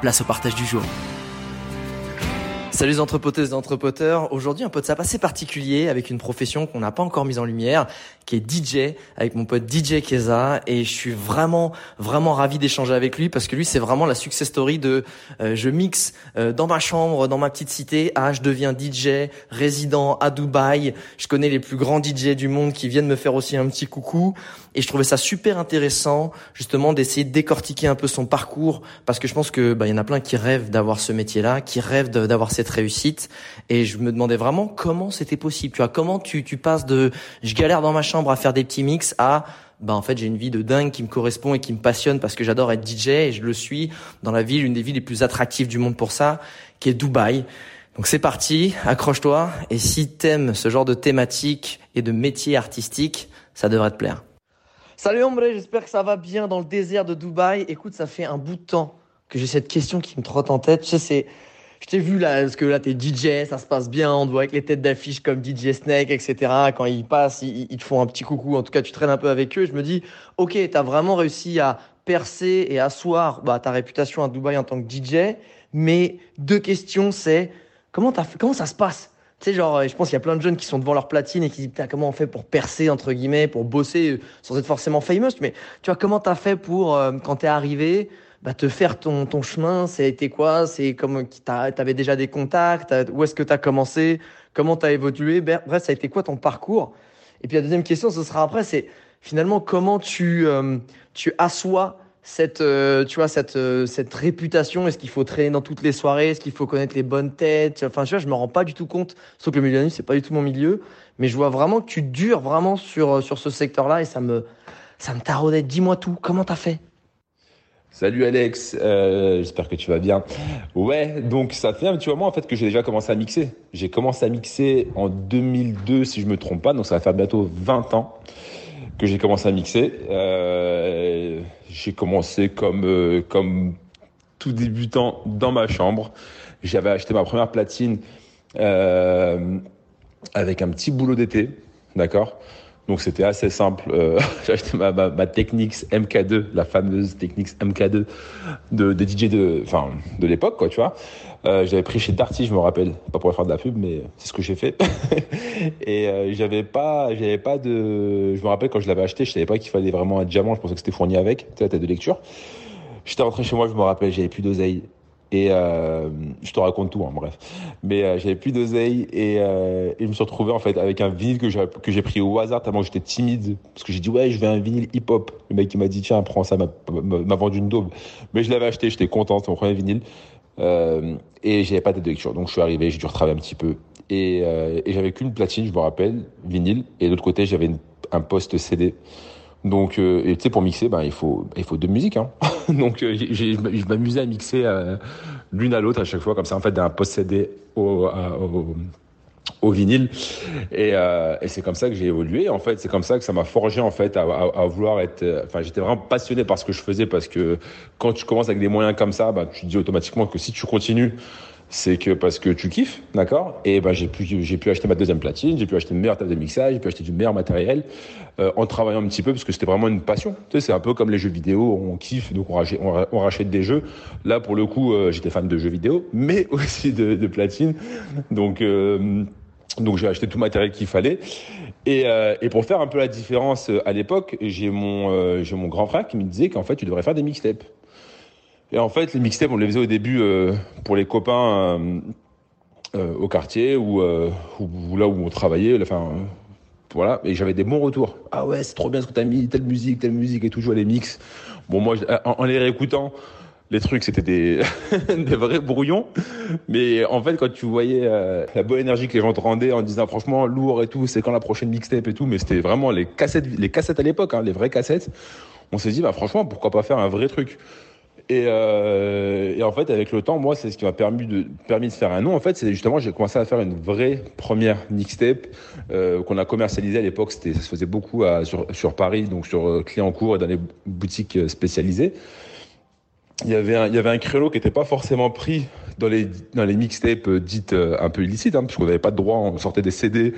place au partage du jour. Salut les entrepoteuses et entrepoteurs. Aujourd'hui, un pote assez particulier avec une profession qu'on n'a pas encore mise en lumière, qui est DJ, avec mon pote DJ Keza. Et je suis vraiment, vraiment ravi d'échanger avec lui parce que lui, c'est vraiment la success story de euh, je mixe euh, dans ma chambre, dans ma petite cité. Ah, je deviens DJ, résident à Dubaï. Je connais les plus grands DJ du monde qui viennent me faire aussi un petit coucou. Et je trouvais ça super intéressant, justement, d'essayer de décortiquer un peu son parcours parce que je pense que bah, il y en a plein qui rêvent d'avoir ce métier-là, qui rêvent d'avoir cette réussite. Et je me demandais vraiment comment c'était possible. Tu vois, comment tu, passes de je galère dans ma chambre à faire des petits mix à bah en fait j'ai une vie de dingue qui me correspond et qui me passionne parce que j'adore être DJ et je le suis dans la ville, une des villes les plus attractives du monde pour ça, qui est Dubaï. Donc c'est parti, accroche-toi et si t'aimes ce genre de thématique et de métier artistique, ça devrait te plaire. Salut Ombre, j'espère que ça va bien dans le désert de Dubaï. Écoute, ça fait un bout de temps que j'ai cette question qui me trotte en tête. Tu sais, c'est je t'ai vu là, parce que là, t'es DJ, ça se passe bien, on te voit avec les têtes d'affiche comme DJ Snake, etc. Quand ils passent, ils, te font un petit coucou. En tout cas, tu traînes un peu avec eux. Je me dis, ok, t'as vraiment réussi à percer et asseoir bah, ta réputation à Dubaï en tant que DJ. Mais deux questions, c'est comment, comment ça se passe? Tu sais, genre, je pense qu'il y a plein de jeunes qui sont devant leur platine et qui disent, comment on fait pour percer, entre guillemets, pour bosser sans être forcément famous. Mais tu vois, comment t'as fait pour, euh, quand t'es arrivé, bah, te faire ton, ton chemin, c'était quoi? C'est comme t'avais déjà des contacts Où est-ce que tu as commencé? Comment tu as évolué Bref, ça a été quoi ton parcours? Et puis la deuxième question, ce sera après, c'est finalement comment tu, euh, tu assois cette, euh, tu vois, cette, euh, cette réputation? Est-ce qu'il faut traîner dans toutes les soirées? Est-ce qu'il faut connaître les bonnes têtes? Enfin, tu vois, je me rends pas du tout compte. Sauf que le milieu c'est pas du tout mon milieu. Mais je vois vraiment que tu dures vraiment sur, sur ce secteur-là et ça me, ça me taraudait. Dis-moi tout. Comment t'as fait? Salut Alex, euh, j'espère que tu vas bien. Ouais, donc ça fait un petit moment en fait que j'ai déjà commencé à mixer. J'ai commencé à mixer en 2002 si je me trompe pas, donc ça va faire bientôt 20 ans que j'ai commencé à mixer. Euh, j'ai commencé comme euh, comme tout débutant dans ma chambre. J'avais acheté ma première platine euh, avec un petit boulot d'été, d'accord? Donc c'était assez simple. Euh, j'ai acheté ma, ma, Technics MK2, la fameuse Technics MK2 de, de DJ de, enfin, de l'époque, quoi, tu vois. Euh, j'avais pris chez Darty, je me rappelle, pas pour faire de la pub, mais c'est ce que j'ai fait. et euh, j'avais pas, j'avais pas de, je me rappelle quand je l'avais acheté, je savais pas qu'il fallait vraiment un diamant. Je pensais que c'était fourni avec, tu sais, la tête de lecture. J'étais rentré chez moi, je me rappelle, j'avais plus d'oseille. Et euh, je te raconte tout, hein, bref. Mais euh, j'avais plus d'oseille et, euh, je me suis retrouvé en fait avec un vinyle que j'ai pris au hasard tellement j'étais timide parce que j'ai dit ouais je veux un vinyle hip hop. Le mec il m'a dit tiens prends ça m'a vendu une daube. Mais je l'avais acheté, j'étais content, c'est mon premier vinyle. Euh, et j'avais pas de lecture donc je suis arrivé, j'ai dû retravailler un petit peu et, euh, et j'avais qu'une platine, je me rappelle, vinyle et de l'autre côté j'avais un poste CD. Donc, euh, tu sais, pour mixer, ben, il faut, il faut deux musiques. Hein. Donc, euh, je m'amusais à mixer euh, l'une à l'autre à chaque fois, comme ça, en fait, d'un possédé au, vinyle. Et, c'est comme ça que j'ai évolué. En fait, c'est comme ça que ça m'a forgé, en fait, à vouloir être. Enfin, j'étais vraiment passionné par ce que je faisais parce que quand tu commences avec des moyens comme ça, ben, tu te dis automatiquement que si tu continues, c'est que parce que tu kiffes, d'accord? Et ben j'ai pu j'ai pu acheter ma deuxième platine, j'ai pu acheter une meilleure table de mixage, j'ai pu acheter du meilleur matériel euh, en travaillant un petit peu parce que c'était vraiment une passion. Tu sais, c'est un peu comme les jeux vidéo, on kiffe donc on rachète, des jeux. Là pour le coup, euh, j'étais fan de jeux vidéo, mais aussi de, platine. Donc euh, Donc j'ai acheté tout le matériel qu'il fallait. Et, et, pour faire un peu la différence à l'époque, j'ai mon, j'ai mon grand frère qui me disait qu'en fait, tu devrais faire des mixtapes. Et en fait, les mixtapes, on les faisait au début pour les copains au quartier ou, là où on travaillait. Enfin, voilà, et j'avais des bons retours. Ah ouais, c'est trop bien ce que t'as mis, telle musique, telle musique et tout, jouer les mix. Bon, moi, en, les réécoutant, les trucs, c'était des, vrais brouillons. Mais en fait, quand tu voyais euh, la bonne énergie que les gens te rendaient en disant franchement lourd et tout, c'est quand la prochaine mixtape et tout, mais c'était vraiment les cassettes, les cassettes à l'époque, hein, les vraies cassettes. On s'est dit, bah franchement, pourquoi pas faire un vrai truc et, euh, et, en fait, avec le temps, moi, c'est ce qui m'a permis de, permis de faire un nom. En fait, c'est justement, j'ai commencé à faire une vraie première mixtape euh, qu'on a commercialisée à l'époque. Ça se faisait beaucoup sur, sur, Paris, donc sur euh, Clientcourt et dans les boutiques spécialisées. Il y avait un, il y avait un créneau qui n'était pas forcément pris dans les, dans les mixtapes dites un peu illicites, hein, puisqu'on n'avait pas de droit. On sortait des CD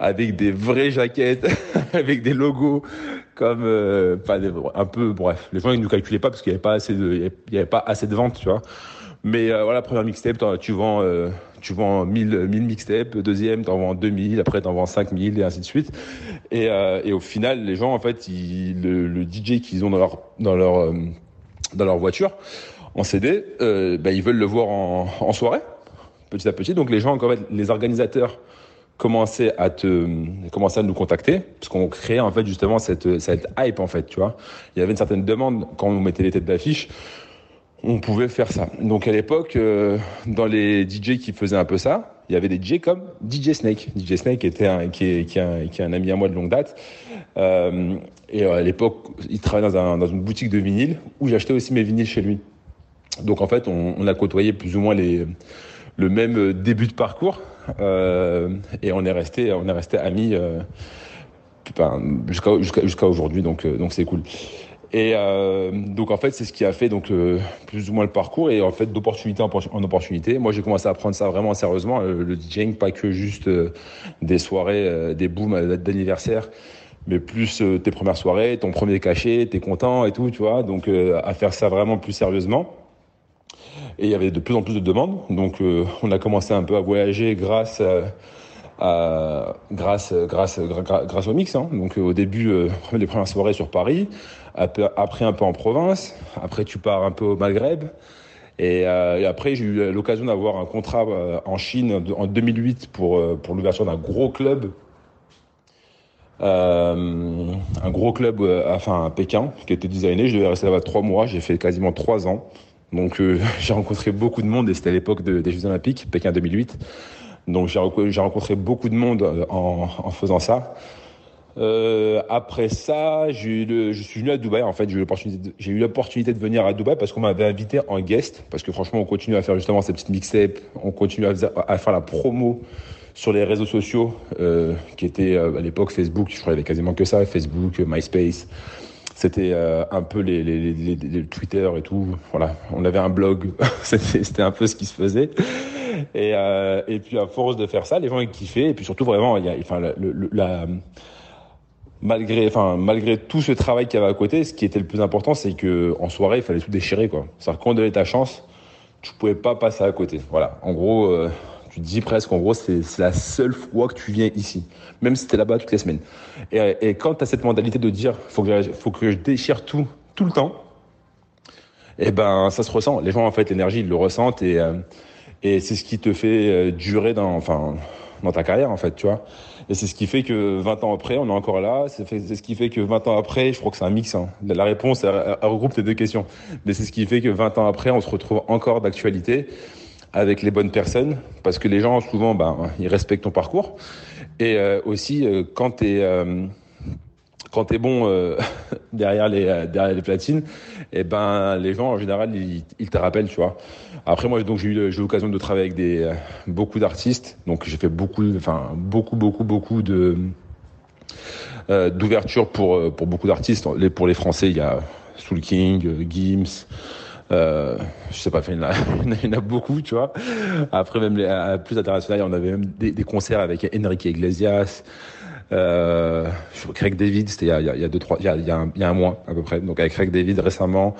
avec des vraies jaquettes, avec des logos, comme euh, un peu bref les gens ils nous calculaient pas parce qu'il y avait pas assez de il y avait pas assez de ventes tu vois. Mais euh, voilà première mixtape tu vends euh, tu vends 1000 1000 mixtapes. Deuxième t'en vends 2000 après t'en vends 5000 et ainsi de suite. Et, euh, et au final les gens en fait ils, le, le DJ qu'ils ont dans leur dans leur euh, dans leur voiture en CD bah, ils veulent le voir en, en soirée petit à petit. Donc les gens en fait les organisateurs commencer à te commencer à nous contacter parce qu'on créait en fait justement cette cette hype en fait tu vois. Il y avait une certaine demande quand on mettait les têtes d'affiche on pouvait faire ça. Donc à l'époque euh, dans les DJ qui faisaient un peu ça il y avait des DJ comme DJ Snake. DJ Snake était un qui est qui est un, qui est un ami à moi de longue date. Euh, et à l'époque il travaillait dans un dans une boutique de vinyle où j'achetais aussi mes vinyles chez lui. Donc en fait on, on a côtoyé plus ou moins les le même début de parcours et on est resté, on est resté amis euh, jusqu'à jusqu'à aujourd'hui. Donc euh, donc c'est cool. Et euh, donc en fait, c'est ce qui a fait donc euh, plus ou moins le parcours et en fait d'opportunité en, opportunité. Moi, j'ai commencé à prendre ça vraiment sérieusement, le, DJing, pas que juste euh, des soirées, des booms d'anniversaire, mais plus tes premières soirées, ton premier cachet, t'es content et tout, tu vois. Donc à faire ça vraiment plus sérieusement. Et il y avait de plus en plus de demandes. Donc, euh, on a commencé un peu à voyager grâce à, grâce, grâce, grâce au mix. Hein. Donc, euh, au début, euh, les premières soirées sur Paris, après un peu en province, après tu pars un peu au Maghreb. Et, euh, après, j'ai eu l'occasion d'avoir un contrat en Chine en 2008 pour, pour l'ouverture d'un gros club. Euh, un gros club, enfin à Pékin, qui était designé. Je devais rester là-bas trois mois. J'ai fait quasiment trois ans. Donc euh, j'ai rencontré beaucoup de monde et c'était à l'époque de, des Jeux Olympiques, Pékin 2008. Donc j'ai rencontré beaucoup de monde euh, en, faisant ça. Euh, après ça, j'ai le, je suis venu à Dubaï. En fait, j'ai eu l'opportunité, eu l'opportunité de venir à Dubaï parce qu'on m'avait invité en guest. Parce que franchement, on continue à faire justement ces petites mixtapes, on continue à, à, faire la promo sur les réseaux sociaux euh, qui étaient euh, à l'époque Facebook. Je crois qu'il y avait quasiment que ça, Facebook, MySpace. C'était euh, un peu les, les, les, Twitter et tout. Voilà, on avait un blog. C'était un peu ce qui se faisait. Et, euh, et puis à force de faire ça, les gens ils kiffaient. Et puis surtout vraiment, il y a, enfin, la, malgré, enfin, malgré tout ce travail qu'il y avait à côté, ce qui était le plus important, c'est que en soirée, il fallait tout déchirer, quoi. C'est-à-dire qu'on donnait ta chance, tu pouvais pas passer à côté. Voilà. En gros, euh, tu te dis presque, en gros, c'est la seule fois que tu viens ici, même si tu es là-bas toutes les semaines. Et, et quand tu as cette mentalité de dire, faut que, faut que je déchire tout, tout le temps, eh ben, ça se ressent. Les gens, en fait, l'énergie, ils le ressentent et, euh, et c'est ce qui te fait euh, durer dans, enfin, dans ta carrière, en fait, tu vois. Et c'est ce qui fait que 20 ans après, on est encore là. C'est ce qui fait que 20 ans après, je crois que c'est un mix. Hein. La réponse, elle regroupe tes deux questions. Mais c'est ce qui fait que 20 ans après, on se retrouve encore d'actualité avec les bonnes personnes, parce que les gens souvent, ben, ils respectent ton parcours. Et euh, aussi, euh, quand tu es euh, quand t'es bon derrière les derrière les platines, et eh ben les gens en général ils, ils te rappellent, tu vois. Après moi donc j'ai eu l'occasion de travailler avec des beaucoup d'artistes, donc j'ai fait beaucoup enfin beaucoup beaucoup beaucoup de d'ouverture pour pour beaucoup d'artistes. Pour les Français il y a Soul King, Gims. Euh, je sais pas, il y, en a, il y en a beaucoup, tu vois. Après, même les, à plus international, on avait même des, des concerts avec Enrique Iglesias, Euh, Craig David, c'était il, y a deux trois, il y a, il y a, un, mois à peu près. Donc avec Craig David récemment,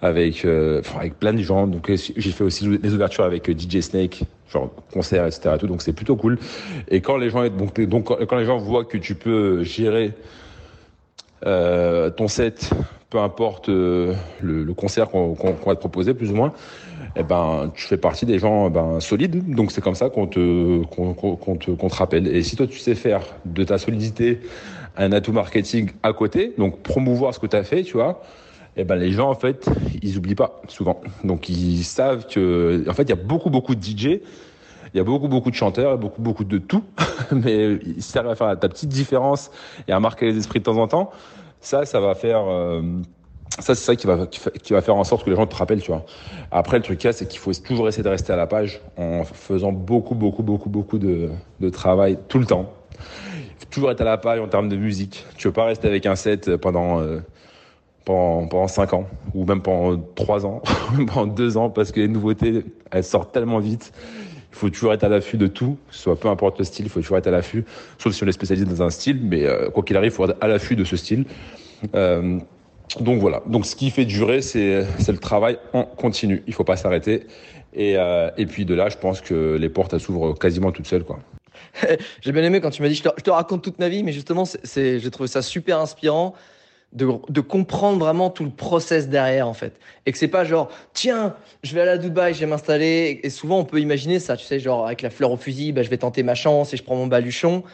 avec euh, avec plein de gens. Donc j'ai fait aussi les ouvertures avec DJ Snake, genre concert, etc. Tout, donc c'est plutôt cool. Et quand les gens donc quand les gens voient que tu peux gérer euh, ton set, peu importe euh, le, concert qu'on qu va te proposer, plus ou moins, eh ben, tu fais partie des gens ben, solides. Donc c'est comme ça qu'on te, qu'on qu te, te rappelle. Et si toi tu sais faire de ta solidité un atout marketing à côté, donc promouvoir ce que tu as fait, tu vois, eh ben les gens en fait, ils oublient pas souvent. Donc ils savent que, en fait, il y a beaucoup beaucoup de DJ. Il y a beaucoup, beaucoup de chanteurs, beaucoup, beaucoup de tout, mais ils servent à faire ta petite différence et à marquer les esprits de temps en temps. Ça, ça va faire, euh, ça, c'est ça qui va, qui va faire en sorte que les gens te rappellent, tu vois. Après, le truc là, c'est qu'il faut toujours essayer de rester à la page en faisant beaucoup, beaucoup, beaucoup, beaucoup de, de travail tout le temps. Il faut toujours être à la page en termes de musique. Tu veux pas rester avec un set pendant, euh, pendant, pendant 5 ans, ou même pendant 3 ans, ou même pendant 2 ans, parce que les nouveautés, elles sortent tellement vite. Il faut toujours être à l'affût de tout, soit peu importe le style, il faut toujours être à l'affût, sauf si on est spécialisé dans un style, mais euh, quoi qu'il arrive, il faut être à l'affût de ce style. Euh, donc voilà. Donc ce qui fait durer, c'est le travail en continu. Il faut pas s'arrêter. Et, euh, et puis de là, je pense que les portes s'ouvrent quasiment toutes seules, quoi. J'ai bien aimé quand tu m'as dit je te, je te, raconte toute ma vie, mais justement, j'ai trouvé ça super inspirant. De, comprendre vraiment tout le process derrière en fait. Et que c'est pas genre tiens je vais aller à Dubaï je vais m'installer. Et souvent on peut imaginer ça tu sais genre avec la fleur au fusil bah, je vais tenter ma chance et je prends mon baluchon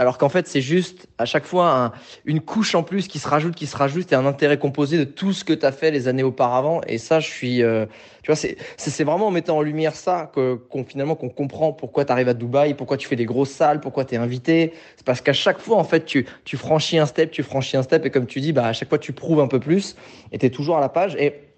alors qu'en fait c'est juste à chaque fois un, une couche en plus qui se rajoute, qui se rajoute et un intérêt composé de tout ce que tu as fait les années auparavant. Et ça, je suis, euh, tu vois, c'est vraiment en mettant en lumière ça que qu'on finalement qu'on comprend pourquoi tu arrives à Dubaï, pourquoi tu fais des grosses salles, pourquoi tu es invité. C'est parce qu'à chaque fois en fait tu tu franchis un step, tu franchis un step et comme tu dis, bah à chaque fois tu prouves un peu plus et tu es toujours à la page et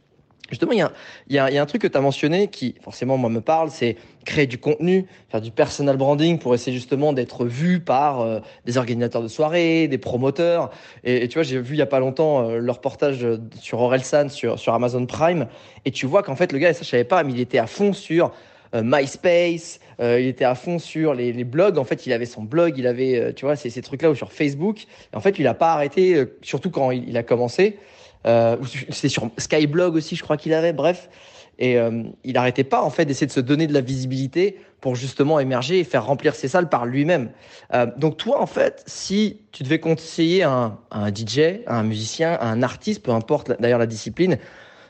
Justement, il y a, un truc que tu as mentionné qui, forcément, moi, me parle, c'est créer du contenu, faire du personal branding pour essayer justement d'être vu par euh, des organisateurs de soirées, des promoteurs. Et, tu vois, j'ai vu il y a pas longtemps euh, le reportage sur Orelsan sur, Amazon Prime. Et tu vois qu'en fait, le gars, et ça, je savais pas, mais il était à fond sur euh, MySpace, euh, il était à fond sur les, blogs. En fait, il avait son blog, il avait, euh, tu vois, ces, trucs-là ou sur Facebook. Et en fait, il a pas arrêté, surtout quand il a commencé. Euh, c'est sur Skyblog aussi, je crois qu'il avait. Bref, et euh, il n'arrêtait pas en fait d'essayer de se donner de la visibilité pour justement émerger et faire remplir ses salles par lui-même. Euh, donc toi, en fait, si tu devais conseiller un, un DJ, un musicien, un artiste, peu importe d'ailleurs la discipline,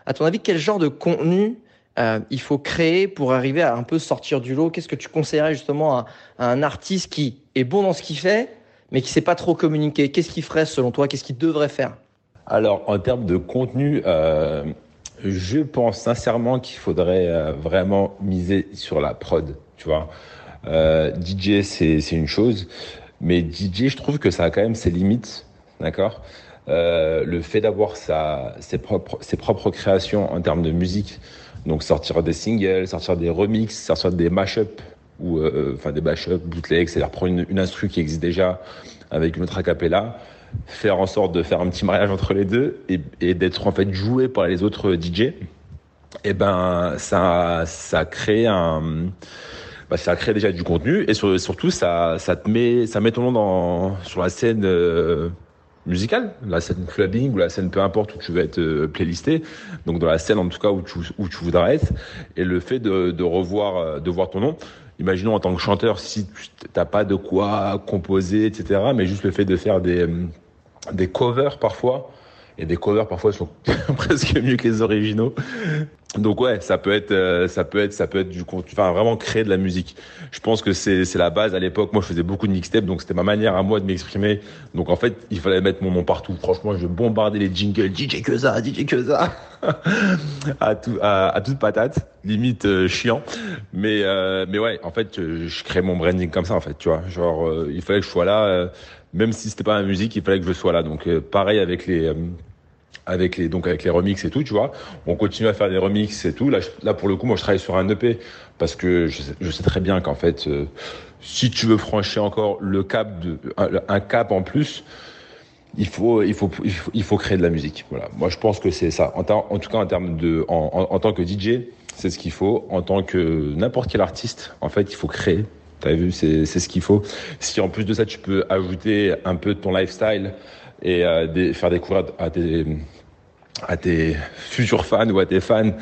à ton avis, quel genre de contenu euh, il faut créer pour arriver à un peu sortir du lot? Qu'est-ce que tu conseillerais justement à, à, un artiste qui est bon dans ce qu'il fait, mais qui sait pas trop communiquer? Qu'est-ce qu'il ferait selon toi? Qu'est-ce qu'il devrait faire? Alors, en termes de contenu, euh, je pense sincèrement qu'il faudrait euh, vraiment miser sur la prod, tu vois. Euh, DJ, c'est une chose, mais DJ, je trouve que ça a quand même ses limites, d'accord? Le fait d'avoir ses propres, ses propres créations en termes de musique, donc sortir des singles, sortir des remixes, sortir des mashups, ou enfin des mashups, bootlegs, c'est-à-dire prendre une, une instru qui existe déjà avec une autre acapella, faire en sorte de faire un petit mariage entre les deux et, d'être en fait joué par les autres DJ, et eh ben ça ça crée un bah, ça crée déjà du contenu et sur, surtout ça ça te met ça met ton nom dans sur la scène euh, musicale, la scène clubbing ou la scène peu importe où tu veux être euh, playlisté, donc dans la scène en tout cas où tu où tu voudras être et le fait de, de revoir euh, de voir ton nom imaginons en tant que chanteur, si tu n'as pas de quoi composer, etc., mais juste le fait de faire des, des covers parfois, et des covers parfois sont presque mieux que les originaux. Donc ouais, ça peut être, euh, ça peut être, ça peut être du contenu, enfin vraiment créer de la musique. Je pense que c'est c'est la base. À l'époque, moi, je faisais beaucoup de mixtapes, donc c'était ma manière à moi de m'exprimer. Donc en fait, il fallait mettre mon nom partout. Franchement, je bombardais les jingles, DJ que ça, DJ que ça, à tout, à, à, toute patate, limite euh, chiant. Mais euh, mais ouais, en fait, je crée mon branding comme ça, en fait, tu vois. Genre, euh, il fallait que je sois là, même si c'était pas ma musique, il fallait que je sois là. Donc pareil avec les avec les donc avec les remixes et tout, tu vois. On continue à faire des remixes et tout. Là, là pour le coup, moi, je travaille sur un EP parce que je sais, très bien qu'en fait, euh, si tu veux franchir encore le cap de un, cap en plus, il faut il faut il faut, créer de la musique. Voilà. Moi, je pense que c'est ça. En, tout cas, en termes de en, en tant que DJ, c'est ce qu'il faut. En tant que n'importe quel artiste, en fait, il faut créer. T'as vu, c'est ce qu'il faut. Si en plus de ça, tu peux ajouter un peu de ton lifestyle et euh, faire découvrir à tes à tes futurs fans ou à tes fans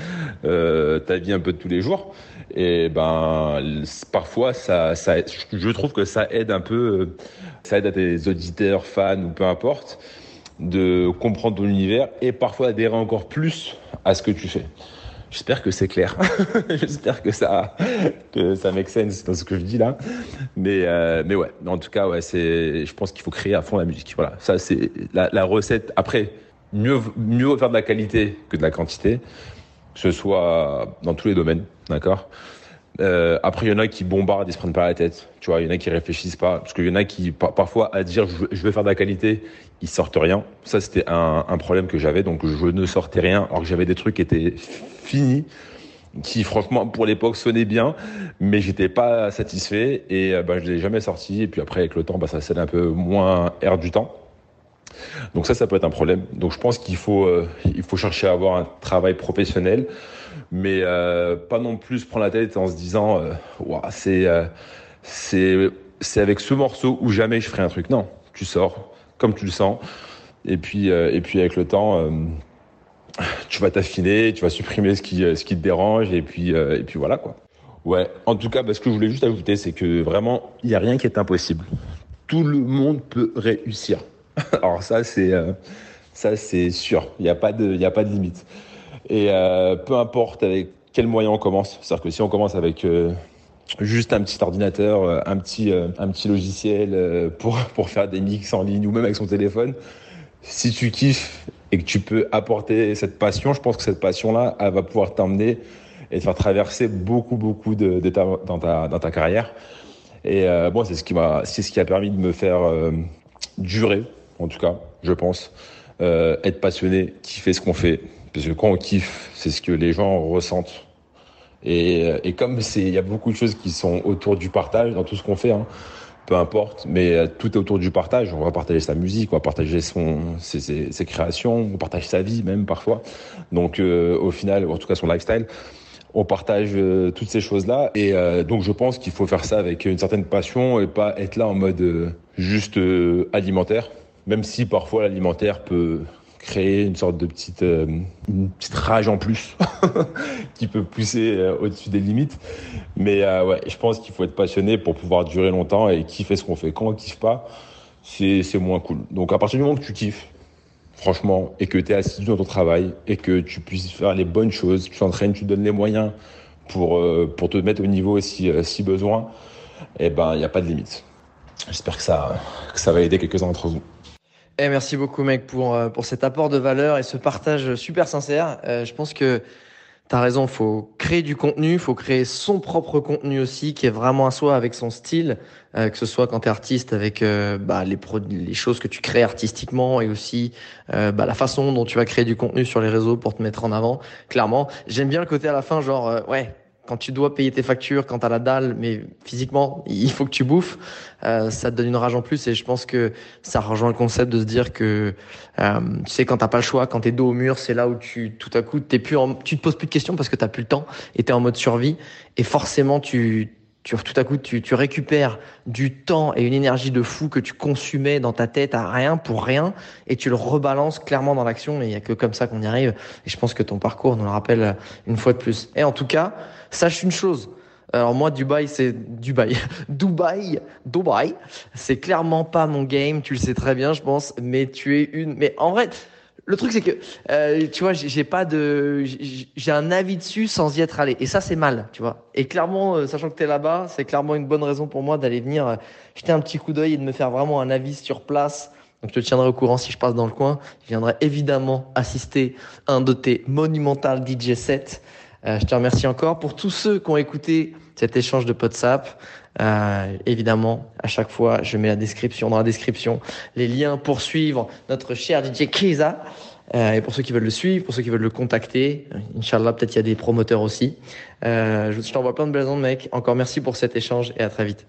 euh, ta vie un peu de tous les jours. Et ben parfois ça, ça, je trouve que ça aide un peu, ça aide à tes auditeurs, fans ou peu importe, de comprendre ton univers et parfois adhérer encore plus à ce que tu fais. J'espère que c'est clair. J'espère que ça, que ça make sense dans ce que je dis là. Mais, euh, mais ouais, en tout cas, ouais, c'est, je pense qu'il faut créer à fond la musique. Voilà, ça c'est la, la recette. Après, mieux, mieux faire de la qualité que de la quantité, que ce soit dans tous les domaines, d'accord? Euh, après, il y en a qui bombardent, ils se prennent pas la tête. Tu vois, il y en a qui réfléchissent pas. Parce qu'il y en a qui, parfois, à dire je veux faire de la qualité, ils sortent rien. Ça, c'était un, problème que j'avais. Donc, je ne sortais rien, alors que j'avais des trucs qui étaient finis, qui, franchement, pour l'époque, sonnaient bien, mais j'étais pas satisfait. Et ben, je l'ai jamais sorti. Et puis après, avec le temps, bah, ça sonne un peu moins air du temps. Donc ça, ça peut être un problème. Donc je pense qu'il faut, euh, chercher à avoir un travail professionnel, mais euh, pas non plus prendre la tête en se disant, euh, c'est, c'est, c'est avec ce morceau ou jamais je ferai un truc. Non, tu sors comme tu le sens, et puis, et puis avec le temps, tu vas t'affiner, tu vas supprimer ce qui, ce qui te dérange, et puis, et puis voilà quoi. Ouais, en tout cas, bah, ce que je voulais juste ajouter, c'est que vraiment, il n'y a rien qui est impossible. Tout le monde peut réussir. Alors ça, c'est euh, ça, c'est sûr. Il n'y a pas de, il a pas de limite. Et euh, peu importe avec quel moyen on commence. C'est-à-dire que si on commence avec euh, juste un petit ordinateur, un petit, un petit logiciel pour pour faire des mix en ligne ou même avec son téléphone, si tu kiffes et que tu peux apporter cette passion, je pense que cette passion-là, elle va pouvoir t'emmener et te faire traverser beaucoup, beaucoup d'étapes dans ta, dans ta carrière. Et bon, c'est ce qui m'a, ce qui a permis de me faire durer en tout cas, je pense. Euh, être passionné, kiffer ce qu'on fait. Parce que quand on kiffe, c'est ce que les gens ressentent. Et, euh, et comme il y a beaucoup de choses qui sont autour du partage dans tout ce qu'on fait, hein, peu importe, mais euh, tout est autour du partage. On va partager sa musique, on va partager son, ses, ses, créations, on partage sa vie même parfois. Donc euh, au final, en tout cas son lifestyle, on partage euh, toutes ces choses-là. Et donc je pense qu'il faut faire ça avec une certaine passion et pas être là en mode juste alimentaire même si parfois l'alimentaire peut créer une sorte de petite, euh, une petite rage en plus qui peut pousser euh, au-dessus des limites. Mais euh, ouais, je pense qu'il faut être passionné pour pouvoir durer longtemps et kiffer ce qu'on fait. Quand on kiffe pas, c'est moins cool. Donc à partir du moment que tu kiffes, franchement, et que tu es assidu dans ton travail et que tu puisses faire les bonnes choses, tu t'entraînes, tu donnes les moyens pour, pour te mettre au niveau si, si besoin, eh ben, il n'y a pas de limite. J'espère que ça, que ça va aider quelques-uns d'entre vous. Eh, merci beaucoup, mec, pour, euh, pour cet apport de valeur et ce partage super sincère. Euh, je pense que tu as raison, faut créer du contenu, faut créer son propre contenu aussi, qui est vraiment à soi avec son style, euh, que ce soit quand tu es artiste avec bah, les, les choses que tu crées artistiquement et aussi bah, la façon dont tu vas créer du contenu sur les réseaux pour te mettre en avant. Clairement, j'aime bien le côté à la fin, genre, ouais, quand tu dois payer tes factures, quand tu as la dalle, mais physiquement, il faut que tu bouffes, euh, ça te donne une rage en plus. Et je pense que ça rejoint le concept de se dire que, euh, tu sais, quand t'as pas le choix, quand t'es dos au mur, c'est là où tu, tout à coup, t'es plus en, tu te poses plus de questions parce que t'as plus le temps et t'es en mode survie. Et forcément, tu, tu, tout à coup, tu, tu récupères du temps et une énergie de fou que tu consumais dans ta tête à rien pour rien et tu le rebalances clairement dans l'action. Et il y a que comme ça qu'on y arrive. Et je pense que ton parcours nous le rappelle une fois de plus. Et en tout cas, Sache une chose. Alors moi, Dubaï, c'est Dubaï. Dubaï, Dubaï, c'est clairement pas mon game. Tu le sais très bien, je pense. Mais tu es une. Mais en vrai, le truc c'est que euh, tu vois, j'ai pas de, j'ai un avis dessus sans y être allé. Et ça, c'est mal, tu vois. Et clairement, euh, sachant que t'es là-bas, c'est clairement une bonne raison pour moi d'aller venir euh, jeter un petit coup d'œil et de me faire vraiment un avis sur place. Donc je te tiendrai au courant si je passe dans le coin. Je viendrai évidemment assister à un de tes monumental DJ sets. Euh, je te remercie encore pour tous ceux qui ont écouté cet échange de WhatsApp. Euh, évidemment, à chaque fois, je mets la description dans la description les liens pour suivre notre cher DJ Kiza. Euh, et pour ceux qui veulent le suivre, pour ceux qui veulent le contacter, euh, Inch'Allah, peut-être il y a des promoteurs aussi. Euh, je t'envoie plein de belles ondes, mec. Encore merci pour cet échange et à très vite.